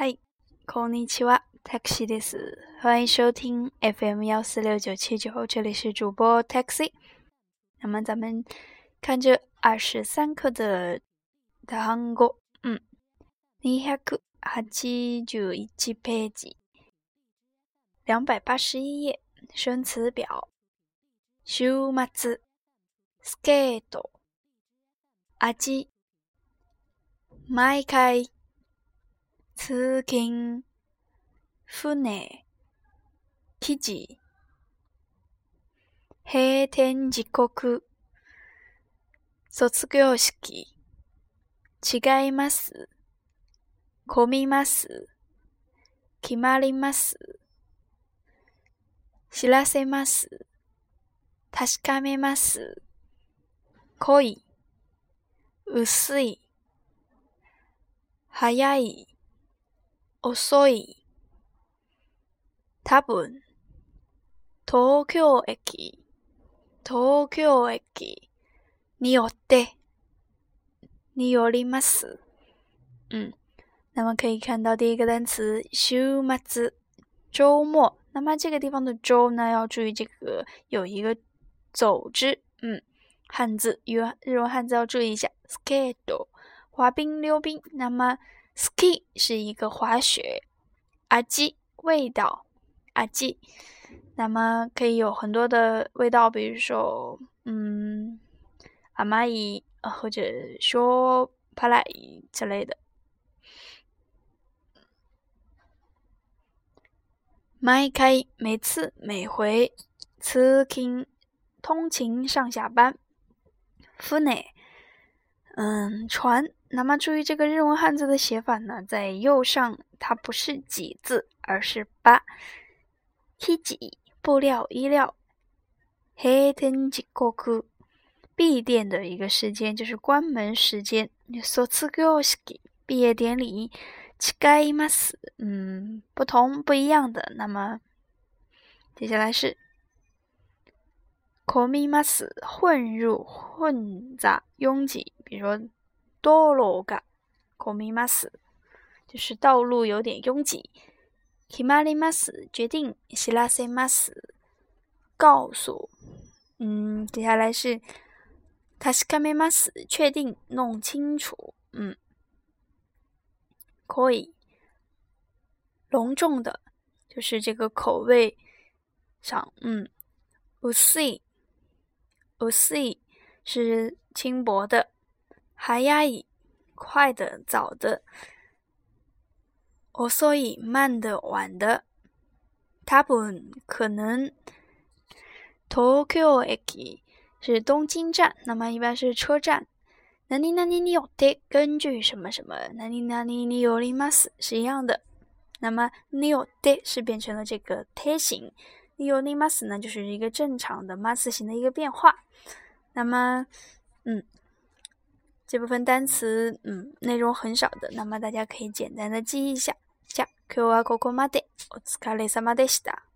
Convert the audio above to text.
嗨，コニチワ、taxi です。欢迎收听 FM 幺四六九七九，这里是主播 taxi。那么咱们看这二十三课的韩国，嗯，ニハク八七九一七ページ，两百八十一页生词表、修マ字、スケート、あち、毎回。通勤、船、記事、閉店時刻、卒業式、違います、混みます、決まります、知らせます、確かめます、濃い、薄い、早い、遅い。多分。東京駅。東京駅。にあて。にあります。嗯，那么可以看到第一个单词週末。周末。那么这个地方的周呢，要注意这个有一个走之。嗯，汉字。日文汉字要注意一下。s スケート。滑冰、溜冰。那么。ski 是一个滑雪，阿基味道，阿基，那么可以有很多的味道，比如说，嗯，阿玛尼或者说帕莱之类的。麦开，每次每回，taking 通勤上下班，funny 嗯船那么注意这个日文汉字的写法呢，在右上，它不是几字，而是八。t j 布料、衣料。h e t e n j 闭店的一个时间，就是关门时间。s o t s u 毕业典礼。c h i k a 嗯，不同、不一样的。那么接下来是 Komi mas，混入、混杂、拥挤，比如说。道路嘎，可米马斯，就是道路有点拥挤。马里马斯决定，希拉塞马斯告诉。嗯，接下来是，塔斯卡密马斯确定弄清楚。嗯，可以，隆重的，就是这个口味，上，嗯，乌西乌西是轻薄的。早い，快的，早的；哦，所以慢的，晚的。たぶん可能。Tokyoeki 是东京站，那么一般是车站。なに、なに、にょで根据什么什么，なに、なに、にょにます是一样的。那么にょで，是变成了这个泰形；にょにます呢，就是一个正常的ます形的一个变化。那么，嗯。这部分单词，嗯，内容很少的，那么大家可以简单的记一下。加，q a c o m o m a d e